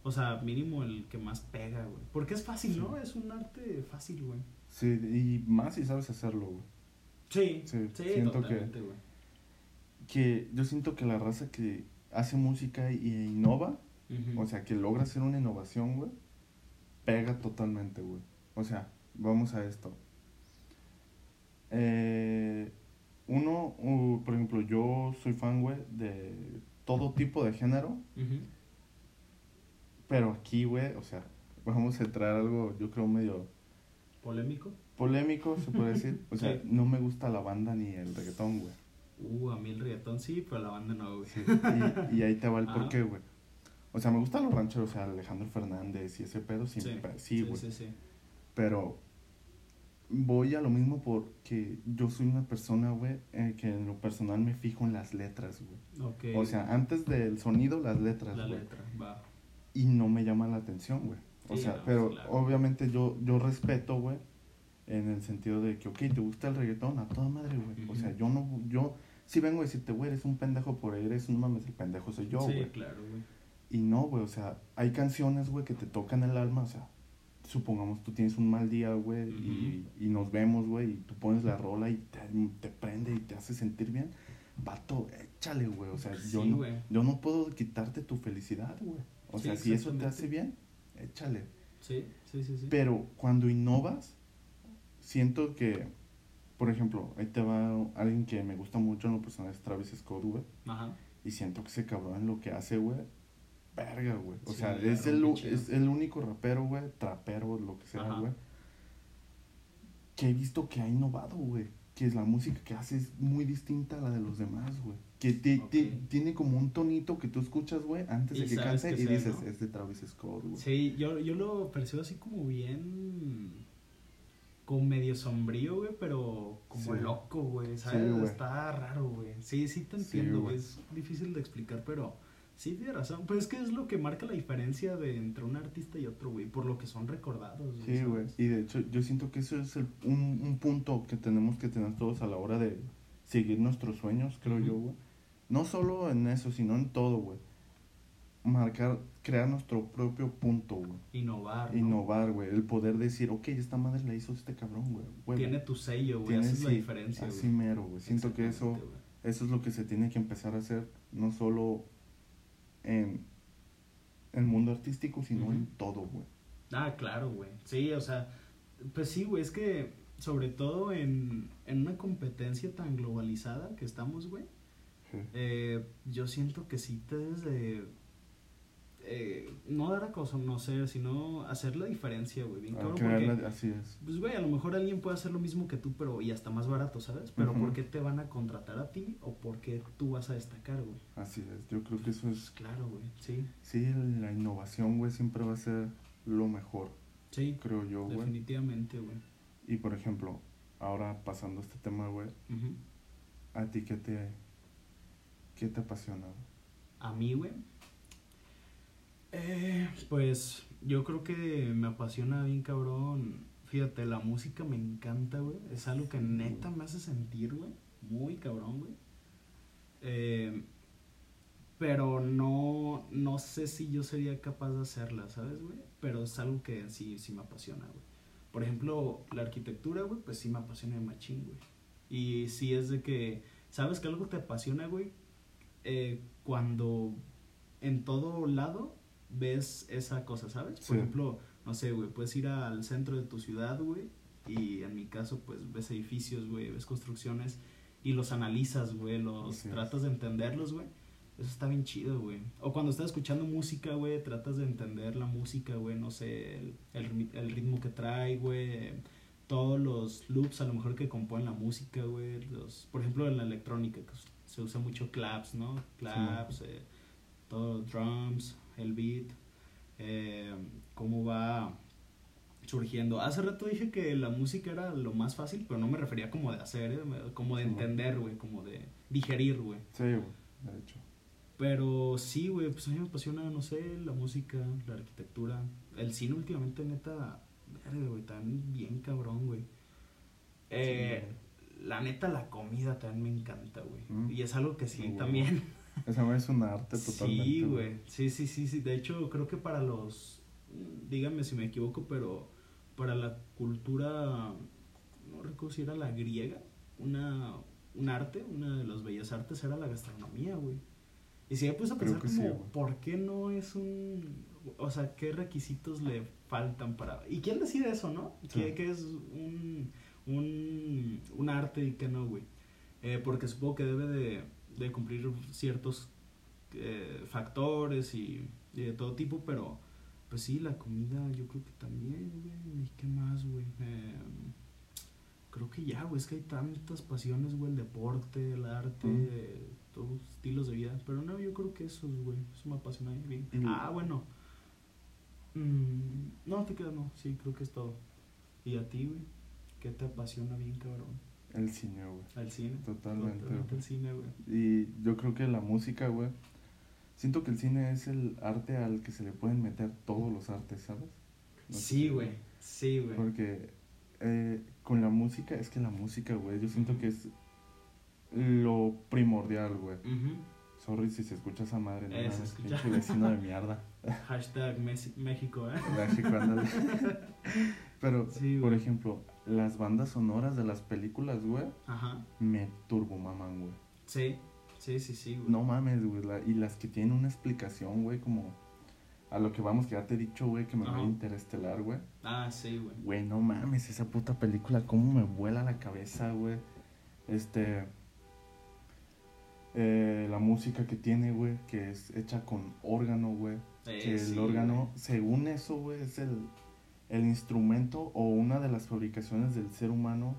O sea, mínimo el que más pega, güey. Porque es fácil, Sí. ¿no? Es un arte fácil, güey. Sí, y más si sabes hacerlo, güey. Sí, Sí, sí, siento que- güey. Que yo siento que la raza que hace música y innova, O sea, que logra hacer una innovación, güey, pega totalmente, güey. O sea, vamos a esto. Eh, uno, uh, por ejemplo, yo soy fan, güey, de todo tipo de género, pero aquí, güey, o sea, vamos a entrar a algo, yo creo, medio ¿Polémico? polémico, se puede decir. O sea, Sí. no me gusta la banda ni el reggaetón, güey. Uh, a mí el reggaetón sí, pero la banda no, güey. Sí, y, y ahí te va el Ajá. porqué, güey. O sea, me gustan los rancheros, o sea, Alejandro Fernández y ese pedo, sí, Sí, sí, güey. sí, sí. Pero voy a lo mismo porque yo soy una persona, güey, eh, que en lo personal me fijo en las letras, güey. Ok. O sea, antes del sonido, las letras, la güey. letra, va. Y no me llama la atención, güey. O Sí, sea, no, pero claro. obviamente yo, yo respeto, güey, en el sentido de que, ok, te gusta el reggaetón, a toda madre, güey. O sea, yo no, yo sí vengo a decirte, güey, eres un pendejo por ahí, eres un mames, el pendejo soy yo, sí, güey. claro, güey. Y no, güey, o sea, hay canciones, güey, que te tocan el alma, o sea, supongamos tú tienes un mal día, güey, y, y nos vemos, güey, y tú pones la rola y te, te prende y te hace sentir bien, vato, échale, güey, o sea, yo, no, yo no puedo quitarte tu felicidad, güey. O Sí, sea, si eso te hace bien, échale. Sí, sí, sí, sí. Pero cuando innovas, siento que, por ejemplo, ahí te va alguien que me gusta mucho en lo personal, es Travis Scott, güey. Ajá. Y siento que ese cabrón en lo que hace, güey, verga, güey. O Sí, sea, es el, es el único rapero, güey, trapero, lo que sea, Ajá. güey, que he visto que ha innovado, güey. Que la música que hace es muy distinta a la de los demás, güey. Que ti- ti- Ok. tiene como un tonito que tú escuchas, güey, antes Y de que cante que y sea, dices, ¿no? es de Travis Scott, güey. Sí, yo, yo lo percibo así como bien. Como medio sombrío, güey, pero como Sí. loco, güey. ¿Sabes? güey. Está raro, güey. Sí, sí te Sí, entiendo, güey. güey. Es difícil de explicar, pero sí tienes razón. Pues es que es lo que marca la diferencia de entre un artista y otro, güey. Por lo que son recordados, Sí, güey. Y de hecho, yo siento que eso es el- un, un punto que tenemos que tener todos a la hora de seguir nuestros sueños, creo yo, güey. No solo en eso, sino en todo, güey. Marcar, crear nuestro propio punto, güey. Innovar. ¿no? Innovar, güey. El poder decir, ok, esta madre la hizo este cabrón, güey. Tiene tu sello, güey. Tiene, Esa es la diferencia, Así güey. mero, güey. Siento que eso, eso es lo que se tiene que empezar a hacer, no solo en el mundo artístico, sino en todo, güey. Ah, claro, güey. Sí, o sea, pues sí, güey, es que sobre todo en, en una competencia tan globalizada que estamos, güey, Sí. eh, yo siento que sí te debes de... eh, no dar a conocer, sino hacer la diferencia, güey, bien A cabrón, crearla- porque, así es. pues, güey, a lo mejor alguien puede hacer lo mismo que tú, pero y hasta más barato, ¿sabes? Pero Ujú. ¿por qué te van a contratar a ti o por qué tú vas a destacar, güey? Así es. Yo creo que eso Pues es claro, güey, sí, Sí, la innovación, güey, siempre va a ser lo mejor, sí, creo yo, güey. definitivamente, güey. Y por ejemplo, ahora pasando a este tema, güey. ¿a ti qué te, qué te apasiona? A mí, güey. Eh, pues yo creo que me apasiona bien cabrón. Fíjate, la música me encanta, güey. Es algo que neta me hace sentir, güey. Muy cabrón, güey. Eh, pero no, no sé si yo sería capaz de hacerla, ¿sabes, güey? Pero es algo que sí, sí me apasiona, güey. Por ejemplo, la arquitectura, güey, pues sí me apasiona de machín, güey. Y sí es de que, ¿sabes que algo te apasiona, güey? Eh, cuando en todo lado ves esa cosa, ¿sabes? Por Sí. ejemplo, no sé, güey, puedes ir al centro de tu ciudad, güey, y en mi caso, pues ves edificios, güey, ves construcciones y los analizas, güey, los tratas de entenderlos, güey. Eso está bien chido, güey. O cuando estás escuchando música, güey, tratas de entender la música, güey, no sé, el, el, ri- el ritmo que trae, güey, todos los loops a lo mejor que componen la música, güey. Los, por ejemplo, en la electrónica que se usa mucho claps, ¿no? Claps, eh, todo drums, el beat, eh, cómo va surgiendo. Hace rato dije que la música era lo más fácil, pero no me refería como de hacer, eh, como de entender, güey, como de digerir, güey. Sí, güey, de hecho. Pero sí, güey, pues a mí me apasiona, no sé, la música, la arquitectura. El cine últimamente, neta, verga, güey, también bien cabrón, güey. Eh, la neta, la comida también me encanta, güey. Mm. Y es algo que sí, también. Esa es un arte totalmente. Sí, güey. Sí, sí, sí, sí. De hecho, creo que para los, díganme si me equivoco, pero para la cultura, no recuerdo si era la griega, una, un arte, una de las bellas artes era la gastronomía, güey. Y si me puse a pensar que sí, como. ¿por qué no es un, o sea, qué requisitos le faltan para, y quién decide eso, no? Sí. ¿Qué, qué es un, un, un arte y qué no, güey? Eh, porque supongo que debe de, de cumplir ciertos eh, factores y, y de todo tipo, pero pues sí, la comida yo creo que también, güey. ¿Y qué más, güey? Eh, creo que ya, güey, es que hay tantas pasiones, güey, el deporte, el arte, Mm. eh, todos estilos de vida. Pero no, yo creo que esos, güey, eso me apasiona bien. Ah, bueno. Mm, no, te quedas, no, sí, creo que es todo. ¿Y a ti, güey? ¿Qué te apasiona bien, cabrón? El cine, güey. Al cine. Totalmente, Totalmente el cine, güey. Y yo creo que la música, güey. Siento que el cine es el arte al que se le pueden meter todos los artes, ¿sabes? No Sí, güey. Sí, güey. Porque eh, con la música, es que la música, güey, yo siento que es lo primordial, güey. Sorry si se escucha esa madre, no Eh, se escucha. pinche vecino de mierda. Hashtag México, ¿eh? México, ándale. Pero, Sí, por ejemplo, las bandas sonoras de las películas, güey, Ajá. me turbomaman, güey. Sí, sí, sí, sí, güey. No mames, güey. la- y las que tienen una explicación, güey, como a lo que vamos, que ya te he dicho, güey, que me voy a interestelar, güey. Ah, sí, güey. Güey, no mames, esa puta película, cómo me vuela la cabeza, güey. Este. eh, la música que tiene, güey, que es hecha con órgano, güey. Eh, que sí, el órgano, según eso, güey, es el, el instrumento o una de las fabricaciones del ser humano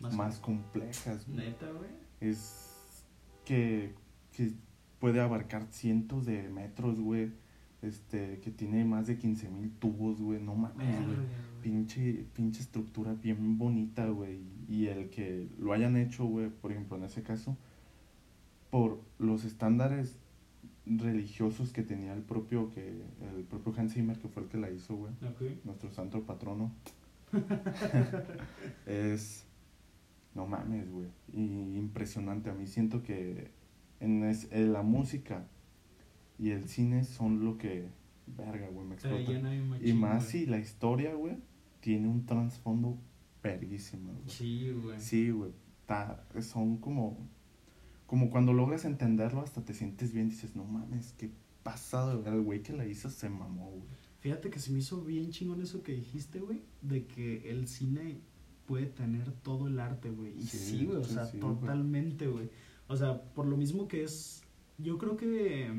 más complejas, güey. Neta, güey. Es que, que puede abarcar cientos de metros, güey. Este, que tiene más de 15 mil tubos, güey. No mames, güey. güey. Pinche, pinche estructura bien bonita, güey. Y el que lo hayan hecho, güey, por ejemplo, en ese caso, por los estándares religiosos que tenía el propio, que, el propio Hans Zimmer, que fue el que la hizo, güey. Nuestro santo patrono. es. No mames, güey. Y impresionante. A mí siento que en, es- en la música y el cine son lo que. Verga, güey, me explota. Y más si la historia, güey, tiene un trasfondo verguísimo, güey. Sí, güey. Sí, güey. Son como. Como cuando logras entenderlo, hasta te sientes bien. Dices, no mames, qué pasado. El güey que la hizo se mamó, güey. Fíjate que se me hizo bien chingón eso que dijiste, güey, de que el cine puede tener todo el arte, güey. Y Sí, sí, güey, o sea, sí, totalmente, güey. O sea, por lo mismo que es, yo creo que,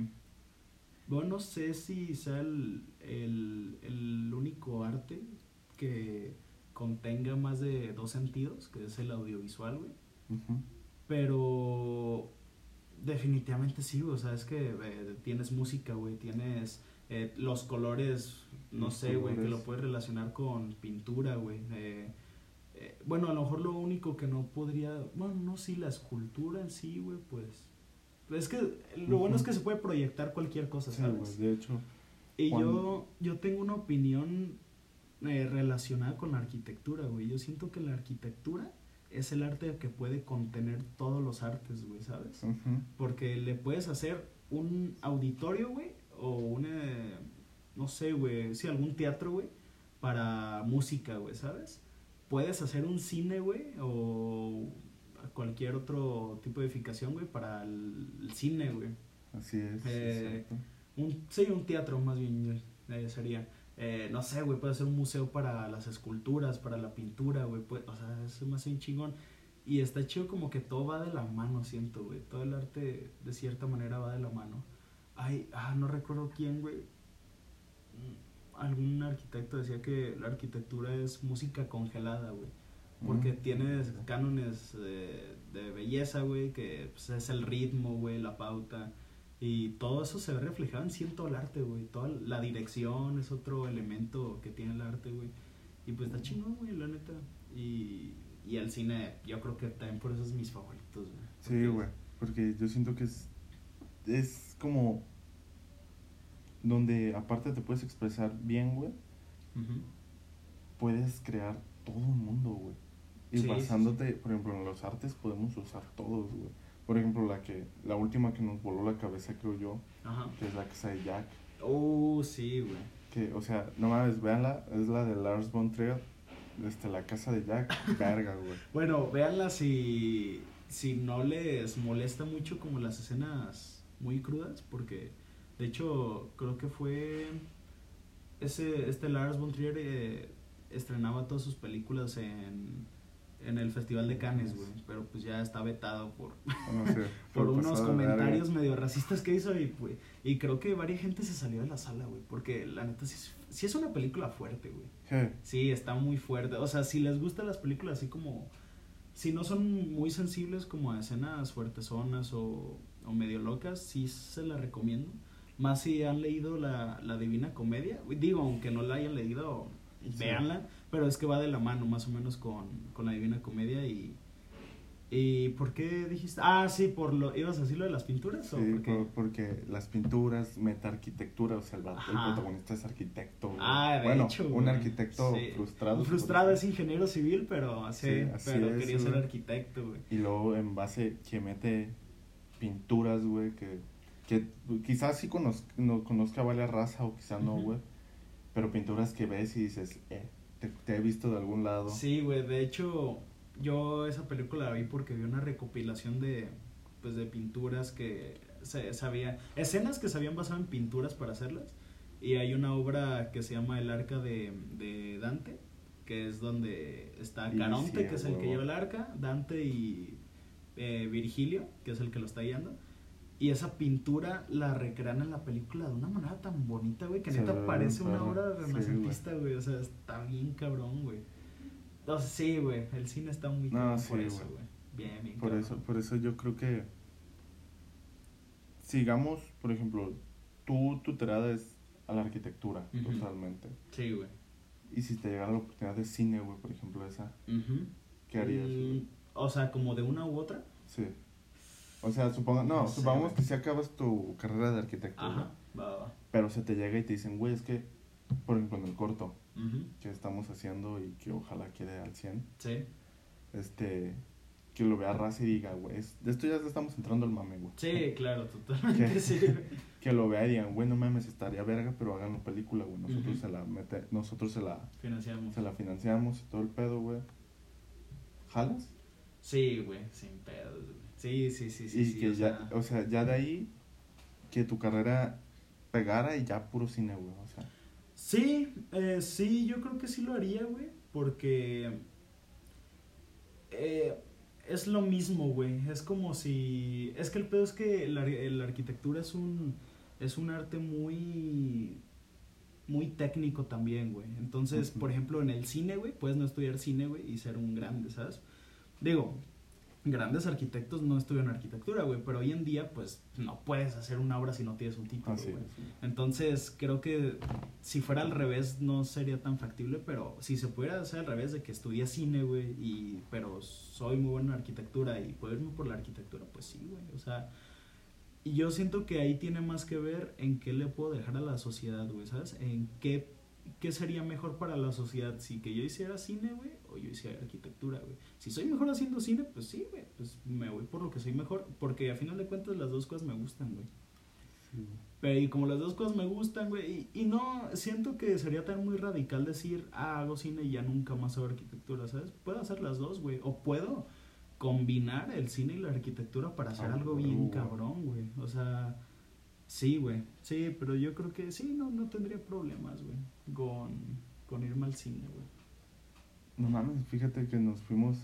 bueno, no sé si sea el, el, el único arte que contenga más de dos sentidos, que es el audiovisual, güey. Ujú. Pero definitivamente sí, güey. O sea, es que eh, tienes música, güey. Tienes eh, los colores, no Los sé, güey, que lo puedes relacionar con pintura, güey. Eh, eh, bueno, a lo mejor lo único que no podría. Bueno, no, sí, la escultura en sí, güey, pues. Es que lo bueno es que se puede proyectar cualquier cosa, Sí, ¿sabes? de hecho, Y Cuando- yo, yo tengo una opinión eh, relacionada con la arquitectura, güey. Yo siento que la arquitectura es el arte que puede contener todos los artes, güey, ¿sabes? Porque le puedes hacer un auditorio, güey, o un, eh, no sé, güey, sí, algún teatro, güey, para música, güey, ¿sabes? Puedes hacer un cine, güey, o cualquier otro tipo de edificación, güey, para el, el cine, güey. Así es. Eh. Un, sí, un teatro más bien eh, sería. Eh, no sé, güey, puede ser un museo para las esculturas, para la pintura, güey. puede- O sea, es más un chingón. Y está chido como que todo va de la mano, siento, güey. Todo el arte, de cierta manera, va de la mano. Ay, ah, no recuerdo quién, güey. Mm, Algún arquitecto decía que la arquitectura es música congelada, güey. Porque Mm. tienes cánones eh, de belleza, güey, que pues, es el ritmo, güey, la pauta. Y todo eso se ve reflejado en cierto el arte, güey. Toda la dirección es otro elemento que tiene el arte, güey. Y pues está chingón, güey, la neta. Y, y el cine, yo creo que también por eso es mis favoritos, güey. Sí, güey. Porque yo siento que es. Es como. Donde aparte te puedes expresar bien, güey. Puedes crear todo un mundo, güey. Y Sí, sí, basándote, por ejemplo, en los artes podemos usar todos, güey. Por ejemplo, la que la última que nos voló la cabeza, creo yo, Ajá. que es la casa de Jack. Oh, sí, güey. Que, o sea, no mames, véanla, es la de Lars von Trier, este, la casa de Jack, verga, güey. Bueno, véanla si, si no les molesta mucho como las escenas muy crudas, porque de hecho creo que fue ese este Lars von Trier eh, estrenaba todas sus películas en, en el Festival de Cannes, güey, pero pues ya está vetado por, No sé, por unos comentarios medio racistas que hizo y, pues, y creo que varias gente se salió de la sala, güey, porque la neta sí, es- sí es una película fuerte, güey. Sí, está muy fuerte. O sea, si les gustan las películas así como... Si no son muy sensibles como a escenas fuertezonas o, o medio locas, sí se la recomiendo. Más si han leído la, la Divina Comedia. Digo, aunque no la hayan leído, Sí. véanla. Pero es que va de la mano más o menos con, con la Divina Comedia y... ¿Y por qué dijiste? Ah, sí, por lo... ¿Ibas a decir lo de las pinturas? ¿o Sí, por qué? por- porque las pinturas, meta-arquitectura, o sea, el, el protagonista es arquitecto. Ah, de bueno, hecho, un arquitecto Sí. frustrado. Frustrado es ingeniero civil, pero, Sí, así pero es, quería ser arquitecto, güey. Y luego en base que mete pinturas, güey, que, que quizás sí conozca, no, conozca varias raza o quizás no, Ujú. güey. Pero pinturas que ves y dices, eh, te, te he visto de algún lado. Sí, güey, de hecho, yo esa película la vi porque vi una recopilación de, pues, de pinturas que se sabía, escenas que se habían basado en pinturas para hacerlas. Y hay una obra que se llama El Arca de, de Dante, que es donde está Caronte, sí, que es el que lleva el arca, Dante y eh, Virgilio, que es el que lo está guiando. Y esa pintura la recrean en la película de una manera tan bonita, güey, que neta parece una obra Sí, renacentista, güey. O sea, está bien cabrón, güey. Entonces, sí, güey, el cine está muy No, sí, por eso, güey. güey. Bien, bien Por cabrón. eso, por eso yo creo que sigamos, por ejemplo, tú, tu tirada es a la arquitectura, totalmente. Sí, güey. Y si te llegara la oportunidad de cine, güey, por ejemplo, esa. ¿qué harías? Mm, güey? o sea, como de una u otra. Sí. O sea, suponga, no, No sé, supongamos güey. que si acabas tu carrera de arquitectura, Ajá. Va, va. pero se te llega y te dicen, güey, es que, por ejemplo, en el corto que estamos haciendo y que ojalá quede al 100, Sí. este, que lo vea raza y diga, güey, es- de esto ya estamos entrando al mame, güey. Sí, claro, totalmente. Sí. Que lo vea y digan, güey, no mames, estaría verga, pero háganlo película, güey. Nosotros se la mete, nosotros se la, Financiamos. se la financiamos y todo el pedo, güey. ¿Jalas? Sí, güey, sin pedos, güey. Sí, sí, sí, sí. y sí, que o ya, sea, o sea, ya de ahí, que tu carrera pegara y ya puro cine, güey. O sea, Sí, eh, sí, yo creo que sí lo haría, güey, porque eh, es lo mismo, güey. Es como si... Es que el pedo es que la, la arquitectura es un, es un arte muy, muy técnico también, güey. Entonces, por ejemplo, en el cine, güey, puedes no estudiar cine, güey, y ser un grande, ¿sabes? Digo, grandes arquitectos no estudian arquitectura, güey, pero hoy en día, pues, no puedes hacer una obra si no tienes un título, güey. es, güey. Entonces, creo que si fuera al revés no sería tan factible, pero si se pudiera hacer al revés de que estudié cine, güey, y pero soy muy bueno en arquitectura y puedo irme por la arquitectura, pues sí, güey. O sea, Y yo siento que ahí tiene más que ver en qué le puedo dejar a la sociedad, güey, ¿sabes? En qué, qué sería mejor para la sociedad, si que yo hiciera cine, güey, o yo hiciera arquitectura, güey. Si soy mejor haciendo cine, pues sí, güey, pues me voy por lo que soy mejor, porque a final de cuentas las dos cosas me gustan, güey. Sí. Pero y como las dos cosas me gustan, güey, y, y no, siento que sería tan muy radical decir, ah, hago cine y ya nunca más hago arquitectura, ¿sabes? Puedo hacer las dos, güey, o puedo combinar el cine y la arquitectura para hacer Ah, algo güey, bien güey. cabrón, güey. O sea, sí, güey, sí, pero yo creo que sí, no, no tendría problemas, güey, con, con irme al cine, güey. No mames, fíjate que nos fuimos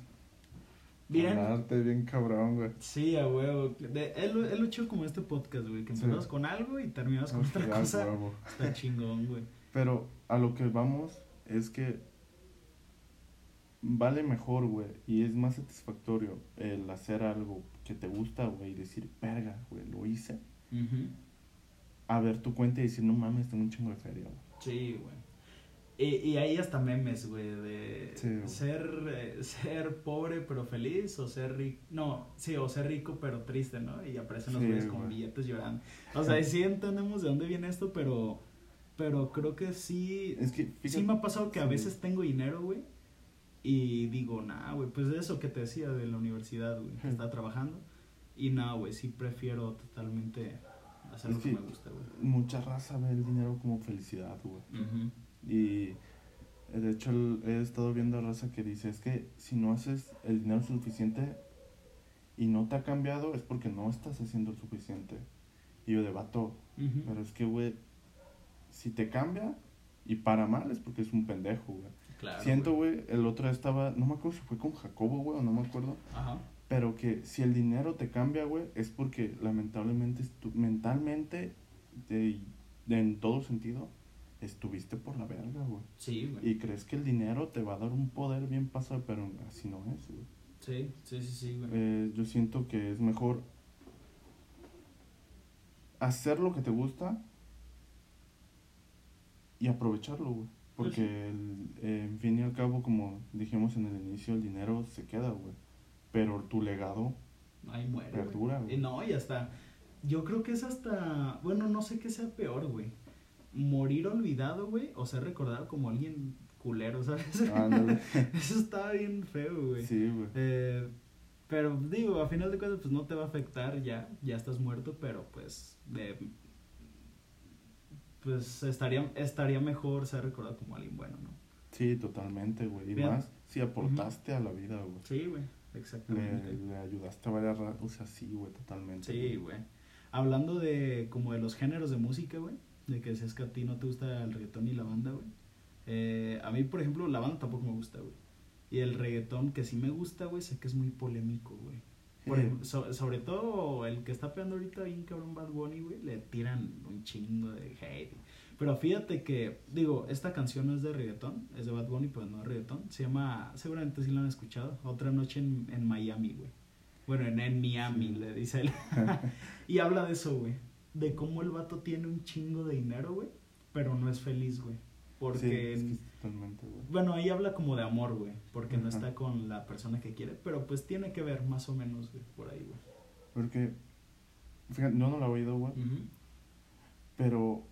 Bien. a arte bien cabrón, güey. Sí, a huevo. Es, lo, chido como este podcast, güey, que Sí. empezamos con algo y terminamos con otra cosa. huevo. Está chingón, güey. Pero a lo que vamos es que vale mejor, güey, y es más satisfactorio el hacer algo que te gusta, güey, y decir, verga, güey, lo hice. A ver tu cuenta y decir, no mames, tengo un chingo de feria, güey. Sí, güey. Y, y hay hasta memes, güey, de Sí, güey. ser, eh, ser pobre pero feliz o ser rico. No, sí, o ser rico pero triste, ¿no? Y aparecen los Sí, güeyes con billetes llorando. O sea, sí entendemos de dónde viene esto, pero, pero creo que sí. Es que, sí me ha pasado que a veces tengo dinero, güey. Y digo, nah, güey, pues eso que te decía de la universidad, güey, que estaba trabajando. Y nah, güey, sí prefiero totalmente hacer Es lo que que- me gusta, güey. mucha raza ve el dinero como felicidad, güey. Y eh, de hecho el- he estado viendo a raza que dice, es que si no haces el dinero suficiente y no te ha cambiado es porque no estás haciendo el suficiente. Y yo debato, Ujú. pero es que, güey, si te cambia y para mal es porque es un pendejo, güey. Claro, Siento, güey, el otro estaba, no me acuerdo si fue con Jacobo, güey, o no me acuerdo, Ajá. Pero que si el dinero te cambia, güey, es porque lamentablemente mentalmente, de, de- en todo sentido, estuviste por la verga, güey. Sí, güey. Y crees que el dinero te va a dar un poder bien pasado, pero así no es, güey. Sí, sí, sí, sí, güey. Eh, yo siento que es mejor hacer lo que te gusta y aprovecharlo, güey. Porque, el- eh, en fin y al cabo, como dijimos en el inicio, el dinero se queda, güey. Pero tu legado Ahí muere, perdura, güey. No, y hasta. Yo creo que es hasta. Bueno, no sé qué sea peor, güey. Morir olvidado, güey. O ser recordado como alguien culero, ¿sabes? Eso está bien feo, güey. Sí, güey. Eh, pero digo, a final de cuentas, pues no te va a afectar ya. Ya estás muerto, pero pues. De, pues estaría, estaría mejor ser recordado como alguien bueno, ¿no? Sí, totalmente, güey. Y Bien. más si aportaste a la vida, güey. Sí, güey. Exactamente. le ayudaste a varias O sea, sí, güey, totalmente. Sí, güey. Hablando de como de los géneros de música, güey. De que decías que a ti no te gusta el reggaetón y la banda, güey. Eh, a mí, por ejemplo, la banda tampoco me gusta, güey. Y el reggaetón que sí me gusta, güey, sé que es muy polémico, güey. Por Sí. ejemplo, so- sobre todo el que está pegando ahorita bien cabrón Bad Bunny, güey, le tiran un chingo de hate. Pero fíjate que, digo, esta canción no es de reggaetón, es de Bad Bunny, pero no es reggaetón. Se llama, seguramente sí la han escuchado, Otra Noche en, en Miami, güey. Bueno, en, en Miami, Sí. le dice él. y habla de eso, güey. De cómo el vato tiene un chingo de dinero, güey, pero no es feliz, güey. Porque, Sí, es que totalmente, güey. bueno, ahí habla como de amor, güey, porque no está con la persona que quiere, pero pues tiene que ver más o menos, güey, por ahí, güey. Porque, fíjate, yo no lo he oído, güey. Pero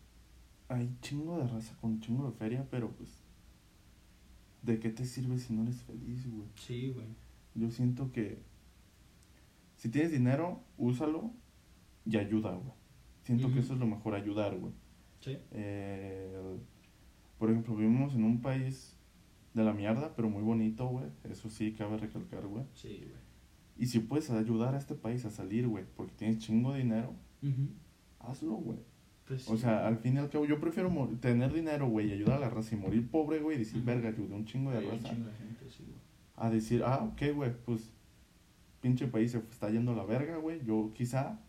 hay chingo de raza con chingo de feria, pero pues, ¿de qué te sirve si no eres feliz, güey? Sí, güey. Yo siento que si tienes dinero, úsalo y ayuda, güey. Siento que eso es lo mejor, ayudar, güey. Sí. Eh, por ejemplo, vivimos en un país de la mierda, pero muy bonito, güey. Eso sí, cabe recalcar, güey. Sí, güey. Y si puedes ayudar a este país a salir, güey, porque tienes chingo de dinero, hazlo, güey. Pues O sea, al fin y al cabo, yo prefiero tener dinero, güey, y ayudar a la raza y morir pobre, güey, y decir, verga, ayudé un chingo de Hay un raza. chingo de gente, sí, güey. A decir, ah, ok, güey, pues, pinche país se está yendo a la verga, güey. Yo quizá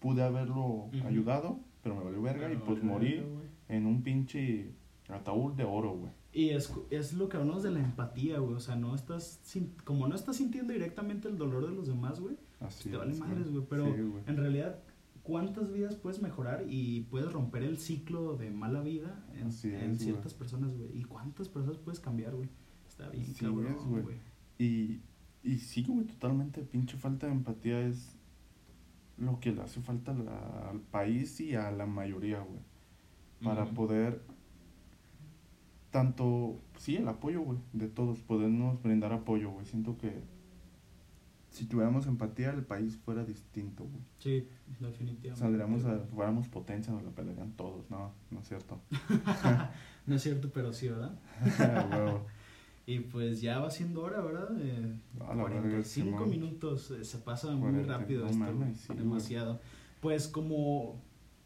pude haberlo ayudado, pero me valió verga, y pues vale morir verga, en un pinche ataúd de oro, güey. Y es, es lo que hablamos de la empatía, güey. O sea, no estás sin- como no estás sintiendo directamente el dolor de los demás, güey. Así te vale es, madres, güey. Pero Sí, en realidad, ¿cuántas vidas puedes mejorar y puedes romper el ciclo de mala vida en, ciertas personas, güey? ¿Y cuántas personas puedes cambiar, güey? Está bien, Sí cabrón, güey. Y, y sí, güey, totalmente pinche falta de empatía es lo que le hace falta la- al país y a la mayoría, güey. Para poder, tanto, sí, el apoyo, güey, de todos, podernos brindar apoyo, güey. Siento que si tuviéramos empatía, el país fuera distinto, güey. Sí, definitivamente. Saldríamos a, fuéramos potencia, nos la pelearían todos, no, no es cierto. No es cierto, pero sí, ¿verdad? Y pues ya va siendo hora, ¿verdad? Eh, A la verga, 45 Simón. minutos, eh, se pasa muy 40, rápido esto, mames, sí, güey. demasiado. Pues como,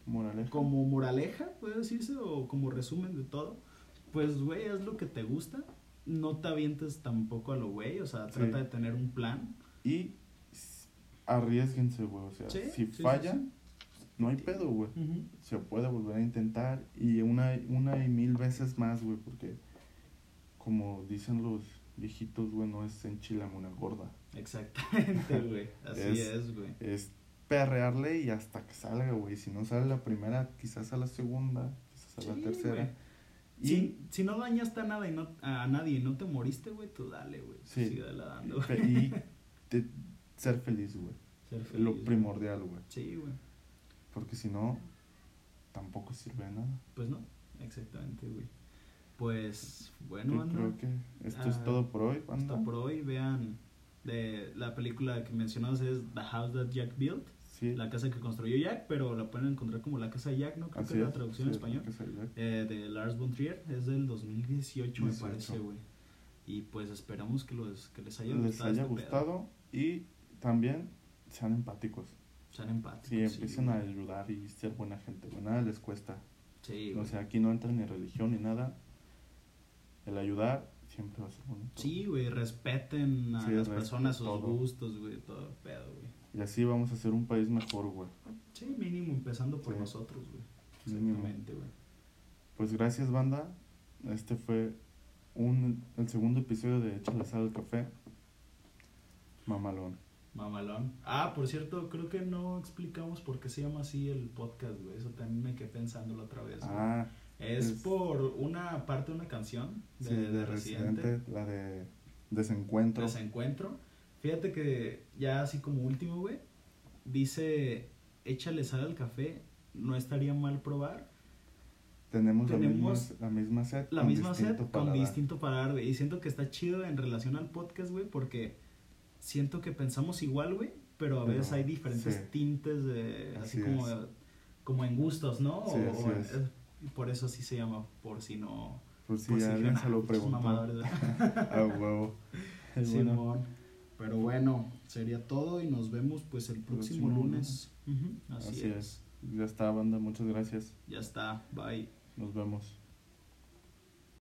Moraleja. como moraleja, puede decirse, o como resumen de todo, pues, güey, haz lo que te gusta, no te avientes tampoco a lo güey, o sea, Sí. trata de tener un plan. Y arriesguense, güey. O sea, Sí, si sí, sí, falla, sí. no hay pedo, güey. Se puede volver a intentar y una, una y mil veces más, güey, porque como dicen los viejitos, güey, no es enchilame una gorda. Exactamente, güey, así Es- güey. Es perrearle y hasta que salga, güey. Si no sale la primera, quizás a la segunda, quizás a la tercera. Y, Si, si no dañaste a, nada y no, a nadie y no te moriste, güey, tú dale, güey. Sí. Sigue dando, y te- ser feliz, güey. Ser feliz, lo primordial, güey. Sí, güey. Porque si no, tampoco sirve de nada. Pues no, exactamente, güey. Pues, bueno, Yo anda. creo que esto es Ah, todo por hoy. Hasta por hoy, vean, de la película que mencionabas es The House That Jack Built, Sí, la casa que construyó Jack, pero la pueden encontrar como La Casa de Jack, ¿no? Creo así que es la traducción en español. ve. Eh, de Lars von Trier, es del 2018, me 18. parece, güey. Y pues esperamos que, los, que les haya Les gustado. haya este gustado y también sean empáticos. Sean empáticos. Sí, empiecen a ayudar y ser buena gente, güey. Nada les cuesta. Sí, O sea, aquí no entra ni religión ni nada. El ayudar siempre va a ser bonito. Sí, güey, respeten a Sí, las personas, sus todo. gustos, güey, todo el pedo, güey. Y así vamos a hacer un país mejor, güey. Sí, mínimo empezando por Sí. nosotros, güey. Exactamente, güey. Pues gracias, banda. Este fue un, el segundo episodio de Échale sal al café. Mamalón. Mamalón. Ah, por cierto, creo que no explicamos por qué se llama así el podcast, güey. Eso también me quedé pensándolo otra vez. güey. Ah, es, es- por una parte de una canción de, sí, de de Residente. Residente, la de Desencuentro. Desencuentro. Fíjate que ya así como último, güey, dice, échale sal al café, no estaría mal probar. Tenemos, Tenemos la, misma, la misma set. La con misma set distinto con paladar. distinto paladar, güey. Y siento que está chido en relación al podcast, güey, porque siento que pensamos igual, güey, pero a Pero, veces hay diferentes sí. tintes de, así Así como, como en gustos, ¿no? Sí, O- así o en- es. eh, y por eso así se llama, por si no... Pues sí, por si alguien se lo "Ah, preguntó. mamadores", ¿verdad? A huevo. Bueno, Simón. Pero bueno, sería todo y nos vemos pues el próximo, Próximo lunes. Así, así es. es. Ya está, banda. Muchas gracias. Ya está. Bye. Nos vemos.